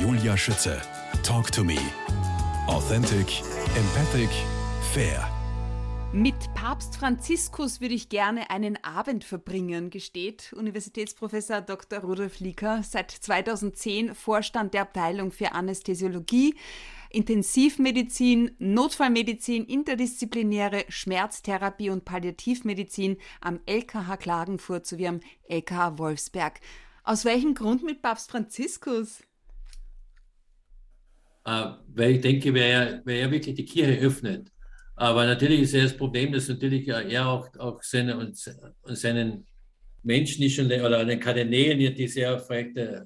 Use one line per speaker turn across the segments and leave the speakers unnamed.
Julia Schütze. Talk to me. Authentic, empathic, fair.
Mit Papst Franziskus würde ich gerne einen Abend verbringen, gesteht Universitätsprofessor Dr. Rudolf Lieker, seit 2010 Vorstand der Abteilung für Anästhesiologie, Intensivmedizin, Notfallmedizin, interdisziplinäre Schmerztherapie und Palliativmedizin am LKH Klagenfurt sowie am LKH Wolfsberg. Aus welchem Grund mit Papst Franziskus?
Äh, weil ich denke, wer ja, wer ja wirklich die Kirche öffnet. Aber natürlich ist ja das Problem, dass natürlich er auch, auch seine, und, und seinen Menschen, die schon, oder den Kardinälen, die sehr vielleicht äh,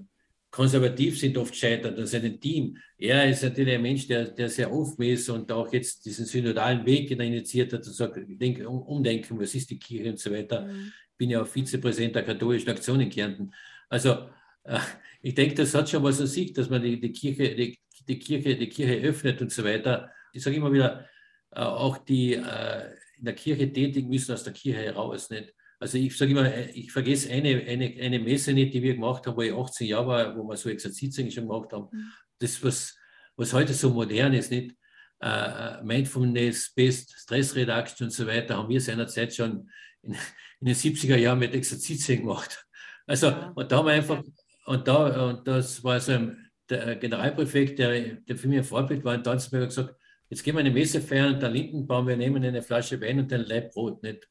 konservativ sind, oft scheitert, und seinem Team. Er ist natürlich ein Mensch, der, der sehr offen ist und auch jetzt diesen synodalen Weg initiiert hat und sagt, denke, umdenken, was ist die Kirche und so weiter. Mhm. Ich bin ja auch Vizepräsident der katholischen Aktion in Kärnten. Also äh, ich denke, das hat schon was an sich, dass man die, die Kirche, die, die Kirche, die Kirche öffnet und so weiter. Ich sage immer wieder, äh, auch die äh, in der Kirche tätig müssen aus der Kirche heraus. Nicht? Also ich sage immer, äh, ich vergesse eine, eine, eine Messe nicht, die wir gemacht haben, wo ich 18 Jahre war, wo wir so Exerzitien schon gemacht haben. Mhm. Das, was, was heute so modern ist, nicht? Uh, Mindfulness, Best, Stress Reduction und so weiter, haben wir seinerzeit schon in, in den 70er Jahren mit Exerzitien gemacht. Also, und da haben wir einfach, und da, und das war so ein, der Generalpräfekt, der, der für mich ein Vorbild war in Tanzenberg, gesagt, jetzt gehen wir eine Messe feiern, der Lindenbaum, wir nehmen eine Flasche Wein und ein Leib Brot, nicht?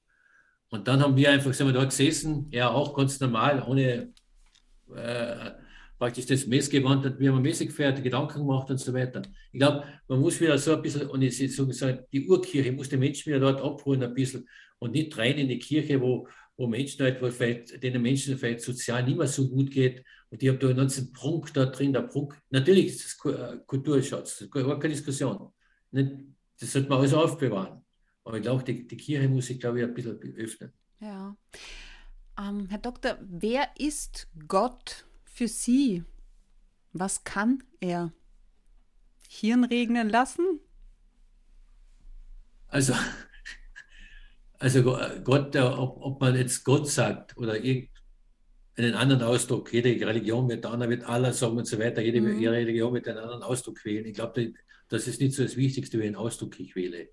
Und dann haben wir einfach, sind wir dort gesessen, er auch ganz normal, ohne äh, praktisch das Messgewand, und wir haben eine Messe gefeiert, Gedanken gemacht und so weiter. Ich glaube, man muss wieder so ein bisschen, und ich so gesagt, die Urkirche muss den Menschen wieder dort abholen ein bisschen und nicht rein in die Kirche, wo, wo Menschen halt, wo vielleicht, denen Menschen vielleicht sozial nicht mehr so gut geht und ich habe da einen ganzen Prunk da drin, der Prunk. Natürlich ist das äh, Kulturschatz, das ist keine Diskussion. Das sollte man alles aufbewahren. Aber ich glaube, die, die Kirche muss sich, glaube ich, ein bisschen öffnen.
Ja. Ähm, Herr Doktor, wer ist Gott für Sie? Was kann er? Hirn regnen lassen?
Also, also Gott, ob, ob man jetzt Gott sagt oder irgend, einen anderen Ausdruck. Jede Religion wird einer wird Allah sagen und so weiter. Jede mhm. Religion wird einen anderen Ausdruck wählen. Ich glaube, das ist nicht so das Wichtigste, welchen Ausdruck ich wähle.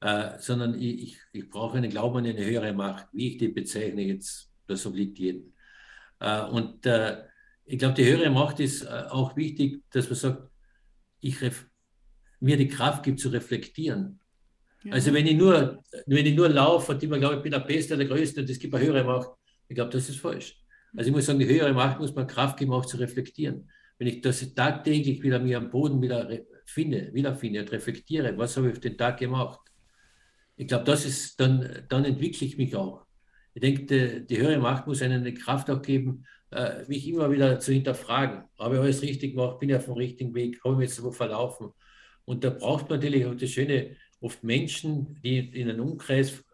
Äh, sondern ich, ich, ich, brauche einen Glauben an eine höhere Macht. Wie ich die bezeichne, jetzt, das obliegt jedem. Äh, und äh, ich glaube, die höhere Macht ist äh, auch wichtig, dass man sagt, ich mir die Kraft gibt zu reflektieren. Also wenn ich nur, wenn ich nur laufe und immer glaube, ich bin der Beste, der Größte und es gibt eine höhere Macht, ich glaube, das ist falsch. Also ich muss sagen, die höhere Macht muss man Kraft geben, auch zu reflektieren. Wenn ich das tagtäglich wieder mir am Boden wieder finde, wiederfinde und reflektiere, was habe ich auf den Tag gemacht? Ich glaube, das ist, dann, dann entwickle ich mich auch. Ich denke, die, die höhere Macht muss einen eine Kraft auch geben, äh, mich immer wieder zu hinterfragen. Habe ich alles richtig gemacht? Bin ich auf dem richtigen Weg? Habe ich mich jetzt wo verlaufen? Und da braucht man natürlich auch das Schöne, oft Menschen, die in einem Umkreis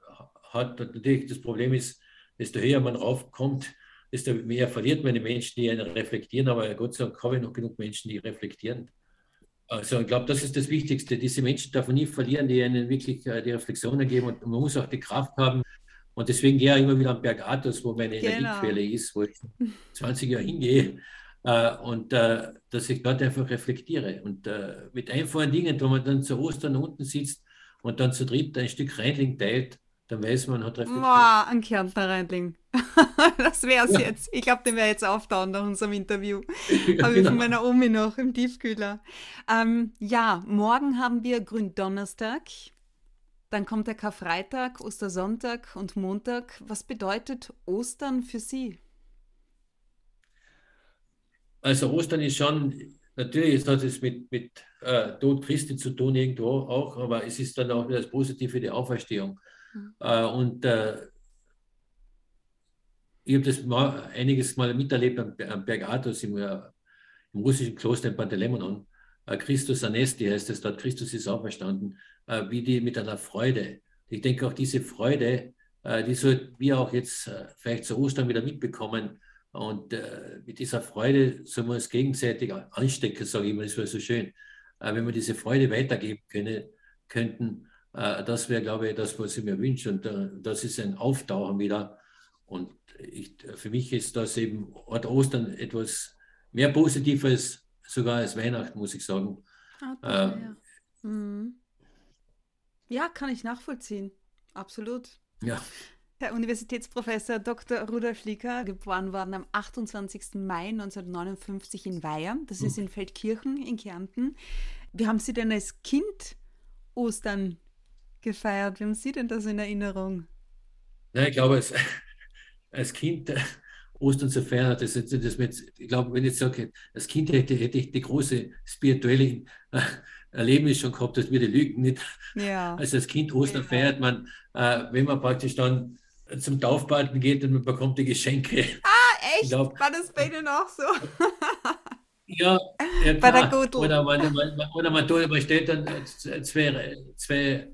hat. Und natürlich das Problem ist, desto höher man raufkommt, desto mehr verliert man die Menschen, die einen reflektieren. Aber Gott sei Dank habe ich noch genug Menschen, die reflektieren. Also ich glaube, das ist das Wichtigste. Diese Menschen darf man nie verlieren, die einen wirklich äh, die Reflexionen geben. Und man muss auch die Kraft haben. Und deswegen gehe ich immer wieder am Berg Athos, wo meine genau. Energiequelle ist, wo ich 20 Jahre hingehe. Äh, und äh, dass ich dort einfach reflektiere. Und mit einfachen Dingen, wo man dann zu Ostern unten sitzt und dann zu dritt ein Stück Reinling teilt, dann weiß man, hat reflektiert.
Boah, ein Kärntner Reindling. das wäre es ja. jetzt. Ich glaube, den werde jetzt auftauen nach unserem Interview. Ja, Habe ich genau. von meiner Omi noch im Tiefkühler. Ähm, ja, morgen haben wir Gründonnerstag. Dann kommt der Karfreitag, Ostersonntag und Montag. Was bedeutet Ostern für Sie?
Also Ostern ist schon, natürlich hat es mit, mit äh, Tod Christi zu tun irgendwo auch, aber es ist dann auch das Positive, die Auferstehung. Mhm. Äh, und äh, ich habe das mal, einiges Mal miterlebt am, am Berg Athos im, äh, im, russischen Kloster in Pantelemonon. Äh, Christus Anesti heißt es dort, Christus ist auferstanden, äh, wie die mit einer Freude. Ich denke auch diese Freude, die sollten wir auch jetzt vielleicht zu Ostern wieder mitbekommen. Und äh, mit dieser Freude sollen wir uns gegenseitig anstecken, sage ich immer, das wäre so schön. Wenn wir diese Freude weitergeben können, könnten, äh, das wäre, glaube ich, das, was ich mir wünsche. Und äh, das ist ein Auftauchen wieder. Und ich, für mich ist das eben Ort Ostern etwas mehr Positives, sogar als Weihnachten, muss ich sagen.
Ah, äh, ja. Mhm. ja, kann ich nachvollziehen. Absolut.
Ja.
Herr Universitätsprofessor Dr. Rudolf Lieker, geboren worden am 28. Mai 1959 in Weiher, das ist in Feldkirchen in Kärnten. Wie haben Sie denn als Kind Ostern gefeiert? Wie haben Sie denn das in Erinnerung?
Ja, ich glaube, als, als Kind äh, Ostern zu feiern, das, das, das mit, ich glaube, wenn ich sage, als Kind hätte, hätte ich die große spirituelle äh, Erlebnis schon gehabt, dass wir die Lügen nicht. Ja. Also als Kind Ostern ja. feiert man, äh, wenn man praktisch dann zum Taufpaten geht und man bekommt die Geschenke.
Ah, echt? Glaub, War das bei Ihnen auch so?
ja, ja bei der Gudel. Oder man, man, oder man, tut, man stellt dann zwei, zwei,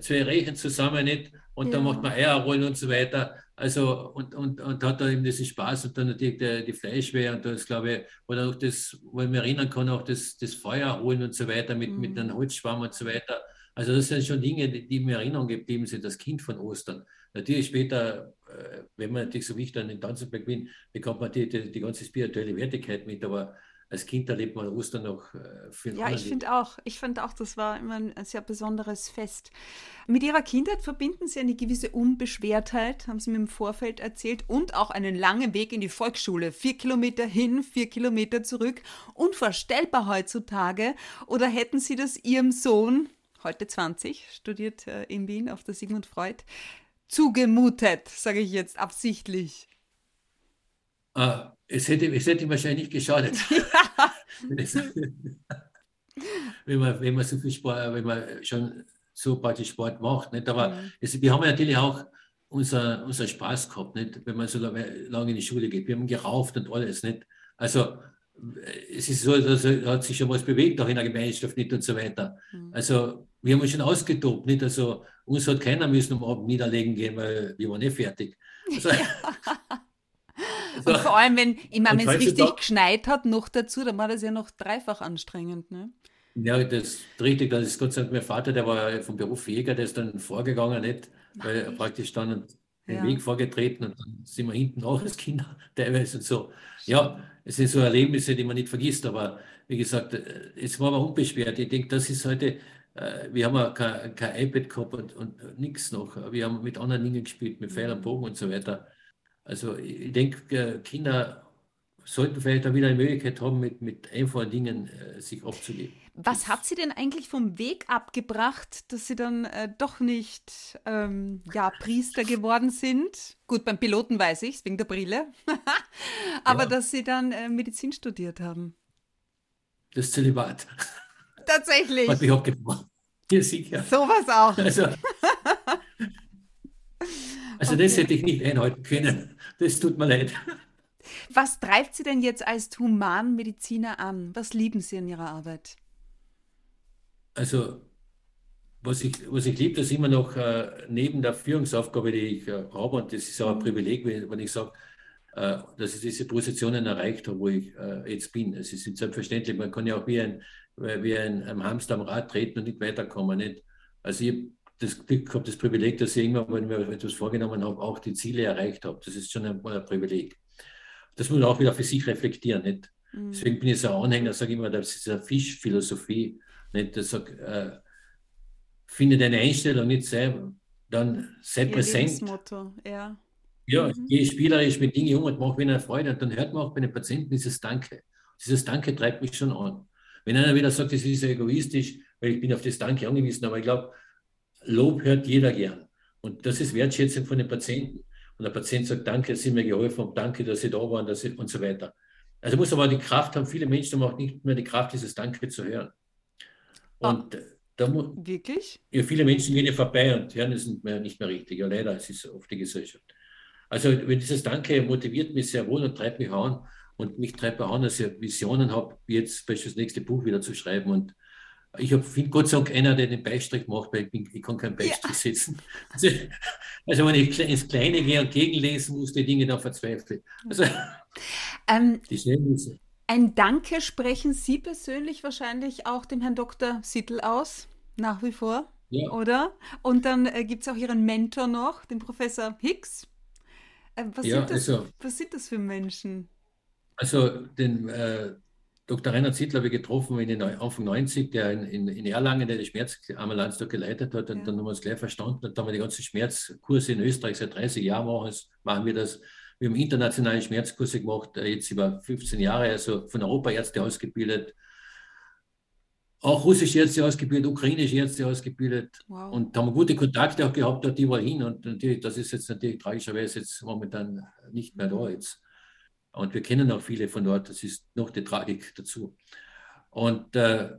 zwei Rechen zusammen nicht und ja. dann macht man Eier rollen und so weiter. Also und, und, und hat da eben diesen Spaß und dann natürlich die, die Fleischwehr und das glaube ich, oder auch das, wo ich mich erinnern kann, auch das, das Feuer holen und so weiter mit, mhm. mit einem Holzschwamm und so weiter. Also das sind schon Dinge, die, die mir Erinnerung geblieben sind, das Kind von Ostern. Natürlich später, äh, wenn man natürlich so wichtig an den Tanzenberg bin, bekommt man die, die, die ganze spirituelle Wertigkeit mit, aber als Kind erlebt man Ostern noch äh,
viel Ja, ich finde auch, ich fand auch, das war immer ein sehr besonderes Fest. Mit Ihrer Kindheit verbinden Sie eine gewisse Unbeschwertheit, haben Sie mir im Vorfeld erzählt, und auch einen langen Weg in die Volksschule. Vier Kilometer hin, vier Kilometer zurück. Unvorstellbar heutzutage. Oder hätten Sie das Ihrem Sohn, heute 20, studiert äh, in Wien auf der Sigmund Freud, zugemutet, sage ich jetzt absichtlich?
Ah, es, hätte, es hätte wahrscheinlich nicht geschadet. wenn, man, wenn man so viel Sport, wenn man schon so praktisch Sport macht. Nicht? Aber mhm. es, wir haben natürlich auch unser, unser Spaß gehabt, nicht? wenn man so lange in die Schule geht. Wir haben gerauft und alles. Nicht? Also es ist so, dass hat sich schon was bewegt auch in der Gemeinschaft nicht und so weiter. Mhm. Also wir haben uns schon ausgetobt, nicht? Also uns hat keiner müssen am Abend niederlegen gehen, weil wir waren nicht fertig. Also, ja.
also, und vor allem, wenn, ich meine, wenn es richtig geschneit hat, noch dazu, dann war das ja noch dreifach anstrengend. Ne?
Ja, das ist richtig. Das ist Gott sei Dank mein Vater, der war vom Beruf Jäger, der ist dann vorgegangen, nicht? Weil er praktisch dann den ja. Weg vorgetreten und dann sind wir hinten auch als Kinder teilweise und so. Ja, es sind so Erlebnisse, die man nicht vergisst, aber wie gesagt, äh, es war aber unbeschwert. Ich denke, das ist heute, wir haben ja kein, kein iPad gehabt und, und nichts noch. Wir haben mit anderen Dingen gespielt, mit Pfeil und Bogen und so weiter. Also ich denke, äh, Kinder sollten vielleicht auch wieder eine Möglichkeit haben, mit, mit einfachen Dingen äh, sich abzugeben.
Was hat Sie denn eigentlich vom Weg abgebracht, dass Sie dann äh, doch nicht ähm, ja, Priester geworden sind? Gut, beim Piloten weiß ich wegen der Brille. Aber ja. dass Sie dann äh, Medizin studiert haben.
Das Zölibat.
Tatsächlich.
Hat mich abgebrochen.
Ja, sicher. Sowas auch.
Also, also okay. das hätte ich nicht einhalten können. Das tut mir leid.
Was treibt Sie denn jetzt als Humanmediziner an? Was lieben Sie in Ihrer Arbeit?
Also, was ich, was ich liebe, ist immer noch äh, neben der Führungsaufgabe, die ich äh, habe, und das ist auch ein Privileg, wenn, wenn ich sage, äh, dass ich diese Positionen erreicht habe, wo ich äh, jetzt bin. Es ist selbstverständlich, man kann ja auch wie ein, wie ein, ein Hamster am Rad treten und nicht weiterkommen. Nicht? Also ich habe das Glück gehabt, das Privileg, dass ich irgendwann, wenn ich mir etwas vorgenommen habe, auch die Ziele erreicht habe. Das ist schon ein, ein Privileg das muss man auch wieder für sich reflektieren. Nicht? Mhm. Deswegen bin ich so ein Anhänger, sage ich immer, das ist eine Fischphilosophie. Nicht? Das sagt, äh, finde deine Einstellung nicht selber, dann sei Ihr präsent.
Ja.
Ja, mhm. gehe spielerisch mit Dingen um und mache mir eine Freude. Und dann hört man auch bei den Patienten dieses Danke. Dieses Danke treibt mich schon an. Wenn einer wieder sagt, das ist egoistisch, weil ich bin auf das Danke angewiesen, aber ich glaube, Lob hört jeder gern. Und das ist Wertschätzung von den Patienten und der Patient sagt, danke, dass Sie mir geholfen haben, danke, dass Sie da waren dass Sie, und so weiter. Also muss aber die Kraft haben, viele Menschen haben auch nicht mehr die Kraft, dieses Danke zu hören.
Ah. Und ah, da muss, Wirklich?
Ja, viele Menschen gehen ja vorbei und hören es nicht mehr, nicht mehr richtig. Ja, leider, es ist oft die Gesellschaft. Also wenn dieses Danke motiviert mich sehr wohl und treibt mich an und mich treibt auch an, dass ich Visionen habe, wie jetzt beispielsweise das nächste Buch wieder zu schreiben und ich finde Gott sei Dank einer, der den Beistrich macht, weil ich, bin, ich kann keinen Beistrich ja. setzen. Also, also, wenn ich ins Kleine gehe und gegenlesen muss, die Dinge dann verzweifle. Also,
ähm, die Schnellnisse. Ein Danke sprechen Sie persönlich wahrscheinlich auch dem Herrn Dr. Sittel aus, nach wie vor, ja. oder? Und dann äh, gibt es auch Ihren Mentor noch, den Professor Hicks. Äh, was, ja, sind das, also, was sind das für Menschen?
Also den, äh, Dr. Reinhard Zittler habe ich getroffen in den Anfang 90, der in, in, in Erlangen der Schmerzambulanz dort geleitet hat. Und ja. dann haben wir uns gleich verstanden. Und dann haben wir die ganzen Schmerzkurse in Österreich seit 30 Jahren machen, machen wir das. Wir haben internationale Schmerzkurse gemacht, äh, jetzt über 15 Jahre, also von Europaärzte ausgebildet, auch russische Ärzte ausgebildet, ukrainische Ärzte ausgebildet wow. und haben gute Kontakte auch gehabt, dort überall hin. Und natürlich, das ist jetzt natürlich tragischerweise jetzt momentan nicht mehr da jetzt. Und wir kennen auch viele von dort, das ist noch die Tragik dazu. Und, äh,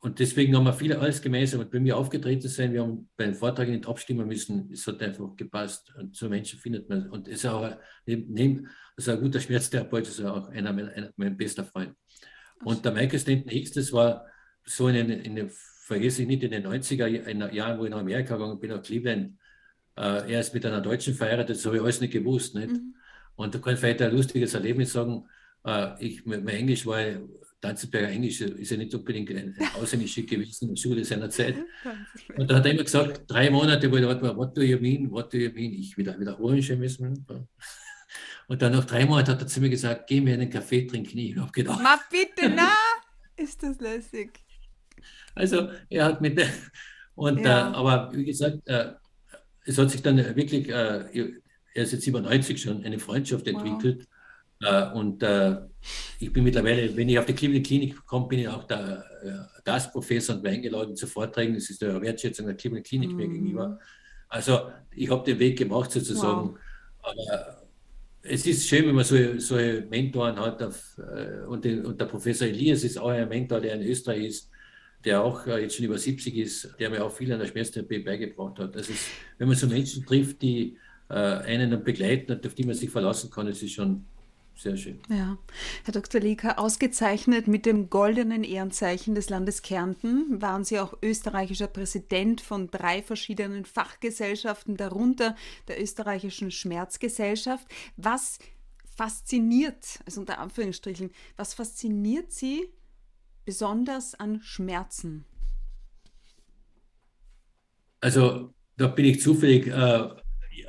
und deswegen haben wir viele alles gemeinsam und bei mir aufgetreten sein. Wir haben bei den Vorträgen nicht abstimmen müssen. Es hat einfach gepasst. Und so Menschen findet man. Und es ist auch neben, also ein guter Schmerztherapeut, ist auch einer meiner, einer, mein bester Freund. Und der Michael Stanton Hicks, das war so in den, in den, vergesse ich nicht, in den 90er Jahren, wo ich nach Amerika gegangen bin, nach Cleveland. Äh, er ist mit einer Deutschen verheiratet, das habe ich alles nicht gewusst. Nicht? Mhm. Und da kann ich vielleicht ein lustiges Erlebnis sagen. Äh, ich, mein Englisch war, Danzenberger Englisch ist ja nicht unbedingt ein, ein aushängeschick gewesen in der Schule seiner Zeit. Und da hat er immer gesagt, drei Monate, wo ich dachte, what do you mean, what do you mean? Ich wieder wiederholen schon müssen. Und dann nach drei Monaten hat er zu mir gesagt, geh mir einen Kaffee trinken. Ich habe gedacht.
Ma bitte, na, ist das lässig.
Also er hat mit der, und ja. äh, aber wie gesagt, äh, es hat sich dann wirklich, äh, er ist jetzt 97 schon, eine Freundschaft entwickelt. Wow. Äh, und äh, ich bin mittlerweile, wenn ich auf die Klinik komme, bin ich auch der äh, Gastprofessor und bin eingeladen zu Vorträgen. Das ist eine Wertschätzung der Klinik mhm. mir gegenüber. Also ich habe den Weg gemacht sozusagen. Wow. Aber es ist schön, wenn man so, so Mentoren hat. Auf, äh, und, den, und, der Professor Elias ist auch ein Mentor, der in Österreich ist, der auch äh, jetzt schon über 70 ist, der mir auch viel an der Schmerztherapie beigebracht hat. Das ist, wenn man so Menschen trifft, die äh, einen dann begleiten und auf die man sich verlassen kann, das ist schon sehr schön.
Ja, Herr Dr. Lieker, ausgezeichnet mit dem goldenen Ehrenzeichen des Landes Kärnten waren Sie auch österreichischer Präsident von drei verschiedenen Fachgesellschaften, darunter der österreichischen Schmerzgesellschaft. Was fasziniert, also unter Anführungsstrichen, was fasziniert Sie besonders an Schmerzen?
Also da bin ich zufällig äh,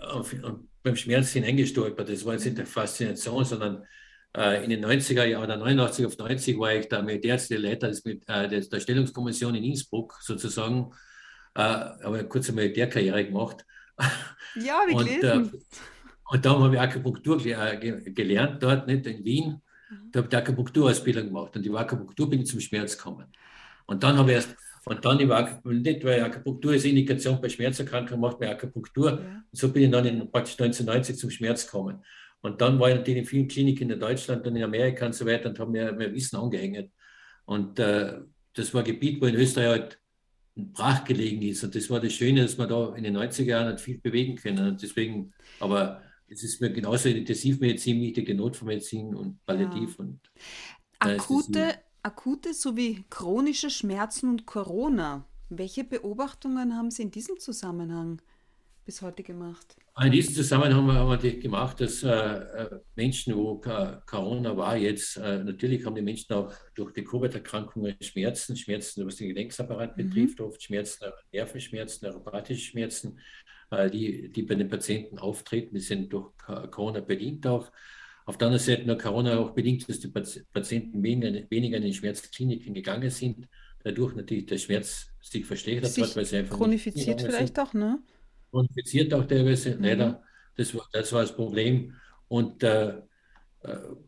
auf, beim Schmerz hineingestolpert. Das war jetzt nicht eine Faszination, sondern äh, in den 90er Jahren oder 89 auf 90 war ich der militärische Leiter des, äh, des, der Stellungskommission in Innsbruck sozusagen. Äh, habe eine kurze Militärkarriere gemacht.
Ja, wie und, gelesen.
Äh, und dann habe ich Akupunktur äh, gelernt dort, nicht in Wien. Mhm. Da habe ich die Akupunkturausbildung gemacht und die Akupunktur bin ich zum Schmerz gekommen. Und dann habe ich erst und dann über nicht, weil Akupunktur ist Indikation bei Schmerzerkrankungen, macht man Akupunktur. Ja. Und so bin ich dann in, praktisch 1990 zum Schmerz gekommen. Und dann war ich natürlich in vielen Kliniken in Deutschland und in Amerika und so weiter und habe mir, mir Wissen angehängt. Und äh, das war ein Gebiet, wo in Österreich halt brach gelegen ist. Und das war das Schöne, dass man da in den 90er Jahren hat viel bewegen können. Und deswegen, aber es ist mir genauso Intensivmedizin wichtig, die Notfallmedizin und Palliativ. Ja. Und,
Akute akute sowie chronische Schmerzen und Corona. Welche Beobachtungen haben Sie in diesem Zusammenhang bis heute gemacht?
In diesem Zusammenhang haben wir gemacht, dass äh, äh, Menschen, wo Corona war, jetzt äh, natürlich haben die Menschen auch durch die Covid-Erkrankungen Schmerzen, Schmerzen, was den Gelenksapparat mhm. betrifft, oft Schmerzen, Nervenschmerzen, neuropathische Schmerzen, äh, die, die bei den Patienten auftreten. Die sind durch Corona bedingt auch. Auf der anderen Seite hat Corona auch bedingt, dass die Patienten weniger, weniger in die Schmerzkliniken gegangen sind, dadurch natürlich der Schmerz sich verschlechtert sich hat,
weil sie einfach chronifiziert vielleicht auch, ne?
Chronifiziert auch teilweise, mhm. leider. Das war, das war das Problem. Und äh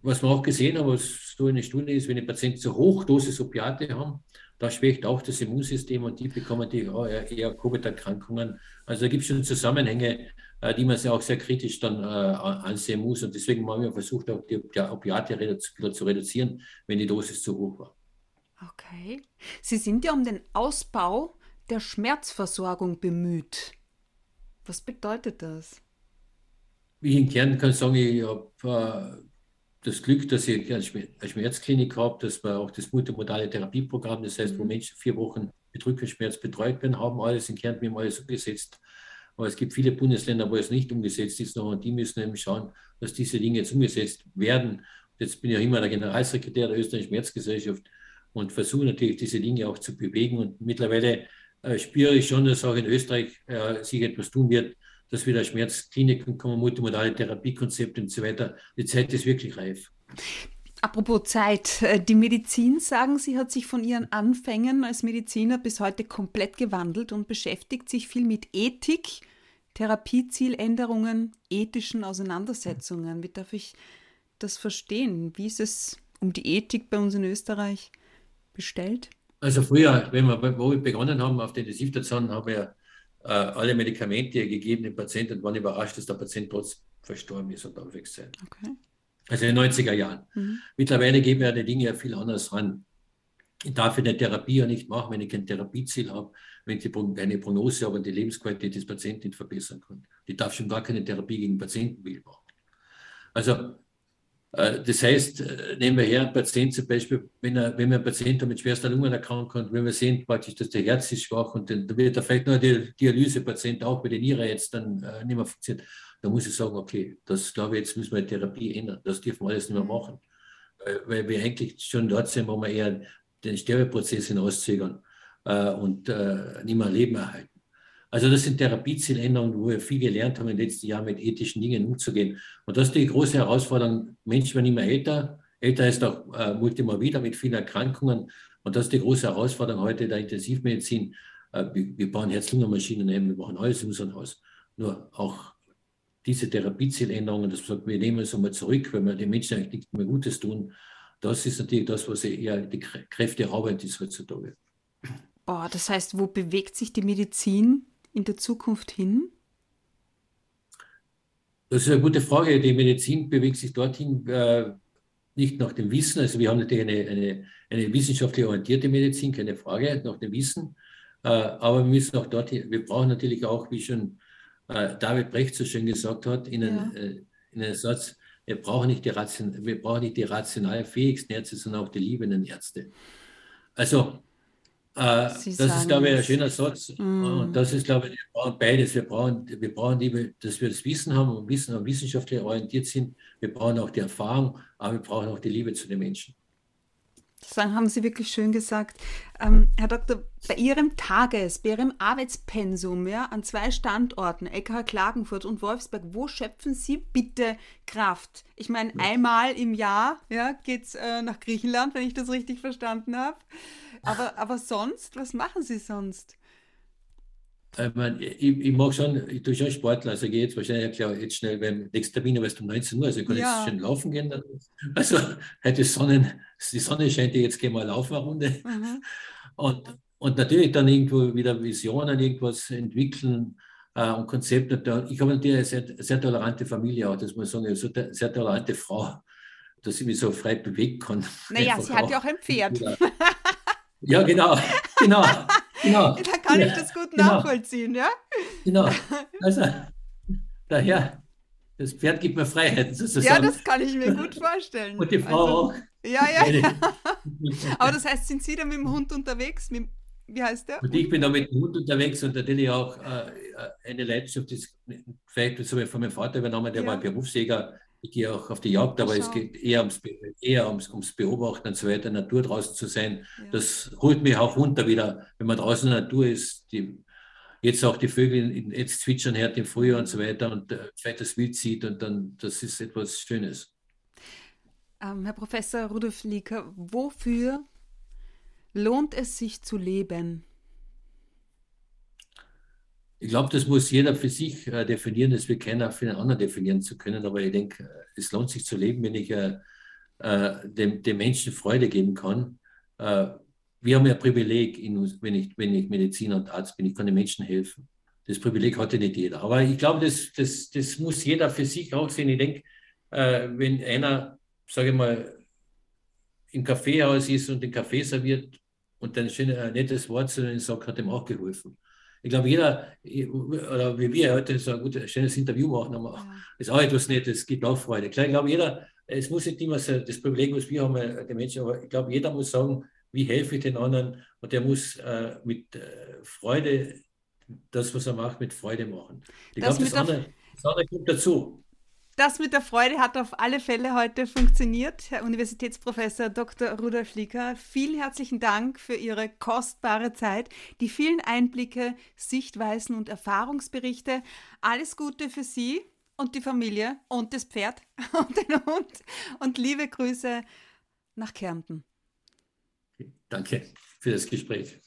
was wir auch gesehen haben, was so eine Studie ist, wenn die Patienten zu Hochdosis Opiate haben, da schwächt auch das Immunsystem und die bekommen die eher Covid-Erkrankungen. Also da gibt es schon Zusammenhänge, äh, die man auch sehr kritisch dann äh, ansehen muss. Und deswegen haben wir versucht, auch die Opiate wieder zu reduzieren, wenn die Dosis zu hoch war.
Okay. Sie sind ja um den Ausbau der Schmerzversorgung bemüht. Was bedeutet das?
Wie ich in Kärnten kann sagen, ich habe äh, das Glück, dass ich eine Schmerzklinik habe, dass wir auch das multimodale Therapieprogramm, das heißt, wo mhm. Menschen vier Wochen mit Rückenschmerz betreut werden, haben alles in Kärnten, wir haben alles umgesetzt. Aber es gibt viele Bundesländer, wo es nicht umgesetzt ist noch und die müssen eben schauen, dass diese Dinge jetzt umgesetzt werden. Jetzt bin ich ja immer der Generalsekretär der Österreichischen Schmerzgesellschaft und versuche natürlich diese Dinge auch zu bewegen. Und mittlerweile äh, spüre ich schon, dass auch in Österreich äh, sich etwas tun wird, dass wieder Schmerzkliniken kommen, multimodale Therapiekonzepte und so weiter. Die Zeit ist wirklich reif.
Apropos Zeit, äh, die Medizin, sagen Sie, hat sich von Ihren Anfängen als Mediziner bis heute komplett gewandelt und beschäftigt sich viel mit Ethik, Therapiezieländerungen, ethischen Auseinandersetzungen. Wie darf ich das verstehen? Wie ist es um die Ethik bei uns in Österreich bestellt?
Also früher, wenn wir, wo wir begonnen haben auf der Intensivstation, haben wir alle Medikamente gegeben dem Patienten und waren überrascht, dass der Patient trotzdem verstorben ist und aufwächst sein. Okay. Also in den 90er Jahren. Mhm. Mittlerweile gehen wir die Dinge ja viel anders ran. Ich darf eine Therapie ja nicht machen, wenn ich kein Therapieziel habe, wenn ich keine Prognose habe und die Lebensqualität des Patienten nicht verbessern kann. Ich darf schon gar keine Therapie gegen Patientenbild machen. Also äh, das heißt, äh, nehmen wir her einen Patient zum Beispiel, wenn, er, wenn wir einen Patienten mit schwerster Lungenerkrankung und wenn wir sehen praktisch, dass der Herz ist schwach und dann wird er vielleicht nur der Dialysepatient auch, bei der Niere jetzt dann äh, nicht mehr funktioniert, dann muss ich sagen, okay, das glaube ich, jetzt müssen wir die Therapie ändern. Das dürfen wir alles nicht mehr machen. Weil, weil wir eigentlich schon dort sind, wo wir eher den Sterbeprozess hinauszögern äh, und äh, nicht mehr Leben erhalten. Also das sind Therapiezieländerungen, wo wir viel gelernt haben in den letzten Jahren mit ethischen Dingen umzugehen. Und das ist die große Herausforderung. Menschen werden immer älter. Älter ist auch äh, multimorbid mit vielen Erkrankungen. Und das ist die große Herausforderung heute der Intensivmedizin. Äh, wir, wir, bauen Herz-Lungen-Maschinen, wir machen alles in unserem Haus. Nur auch diese Therapiezieländerungen, das sagt, wir nehmen es einmal zurück, wenn wir den Menschen eigentlich nichts mehr Gutes tun. Das ist natürlich das, was eher die Kräfte Arbeit ist heutzutage.
Boah, das heißt, wo bewegt sich die Medizin in der Zukunft hin?
Das ist eine gute Frage. Die Medizin bewegt sich dorthin, äh, nicht nach dem Wissen. Also wir haben natürlich eine, eine, eine wissenschaftlich orientierte Medizin, keine Frage, nach dem Wissen. Äh, aber wir müssen auch dorthin, wir brauchen natürlich auch, wie schon äh, David Brecht so schön gesagt hat, in, ja. einen, äh, in einem Satz, wir brauchen, nicht die Ration, wir brauchen nicht die rational fähigsten Ärzte, sondern auch die liebenden Ärzte. Also das ist, glaube ich, ein schöner Satz. Mm. Und das ist, glaube ich, wir brauchen beides. Wir brauchen, wir brauchen die, dass wir das Wissen haben und Wissen und wissenschaftlich orientiert sind. Wir brauchen auch die Erfahrung, aber wir brauchen auch die Liebe zu den Menschen.
Das haben Sie wirklich schön gesagt. Ähm, Herr Doktor, bei Ihrem Tages-, bei Ihrem Arbeitspensum ja, an zwei Standorten, LKH Klagenfurt und Wolfsberg, wo schöpfen Sie bitte Kraft? Ich meine, einmal im Jahr ja, geht es äh, nach Griechenland, wenn ich das richtig verstanden habe. Aber, aber sonst, was machen Sie sonst?
Ich, mein, ich, ich mag schon, ich tue schon Sportler, also ich gehe jetzt wahrscheinlich klar, jetzt schnell beim nächsten Termin, aber es um 19 Uhr, also ich kann ja. jetzt schön laufen gehen. Also heute Sonnen, die Sonne scheint, jetzt gehen wir laufen eine Runde. Mhm. Und, und natürlich dann irgendwo wieder Visionen, irgendwas entwickeln äh, und Konzepte. Ich habe natürlich eine sehr, sehr tolerante Familie auch, das muss ich sagen, eine sehr, tolerante Frau, dass ich mich so frei bewegen kann.
Naja, sie hat ja auch ein Pferd.
Ja, genau, genau, genau.
Da kann ja, ich das gut genau. nachvollziehen, ja?
Genau. Also, daher, das Pferd gibt mir Freiheit sozusagen.
Ja, das kann ich mir gut vorstellen.
Und die Frau also, auch.
Ja, ja, ja. Aber das heißt, sind Sie da mit dem Hund unterwegs? Mit, wie heißt der?
Und ich bin da mit dem Hund unterwegs und natürlich auch äh, eine Leidenschaft, das vielleicht das habe ich von meinem Vater übernommen, der ja. war Berufsjäger ich gehe auch auf die Jagd, aber es geht eher, ums, eher ums, ums, Beobachten und so weiter, Natur draußen zu sein. Ja. Das holt mich auch runter wieder, wenn man draußen in der Natur ist. Die, jetzt auch die Vögel jetzt zwitschern hört im Frühjahr und so weiter und äh, vielleicht das Wild sieht und dann, das ist etwas Schönes.
Ähm, Herr Professor Rudolf Lieker, wofür lohnt es sich zu leben?
Ich glaube, das muss jeder für sich äh, definieren, das wird keiner für den anderen definieren zu können. Aber ich denke, äh, es lohnt sich zu leben, wenn ich äh, äh, dem, dem, Menschen Freude geben kann. Äh, wir haben ja Privileg, in, wenn, ich, wenn ich Mediziner und Arzt bin, ich kann den Menschen helfen. Das Privileg hatte nicht jeder. Aber ich glaube, das, das, das muss jeder für sich auch sehen. Ich denke, wenn einer, sage ich mal, im Kaffeehaus ist und den Kaffee serviert und dann ein, ein nettes Wort zu ihm sagt, hat ihm auch geholfen ich glaube, jeder, oder wie wir heute so ein gutes, schönes Interview machen, aber ja. ist auch etwas Nettes, es gibt auch Freude. Klar, ich glaube, jeder, es muss nicht immer so das Privileg, was wir haben, äh, die Menschen, aber ich glaube, jeder muss sagen, wie helfe ich den anderen und der muss äh, mit äh, Freude das, was er macht, mit Freude machen. Ich glaube, das, andere, das andere kommt dazu.
Das mit der Freude hat auf alle Fälle heute funktioniert. Herr Universitätsprofessor Dr. Rudolf Lieker, vielen herzlichen Dank für Ihre kostbare Zeit, die vielen Einblicke, Sichtweisen und Erfahrungsberichte. Alles Gute für Sie und die Familie und das Pferd und den Hund und liebe Grüße nach Kärnten.
Danke für das Gespräch.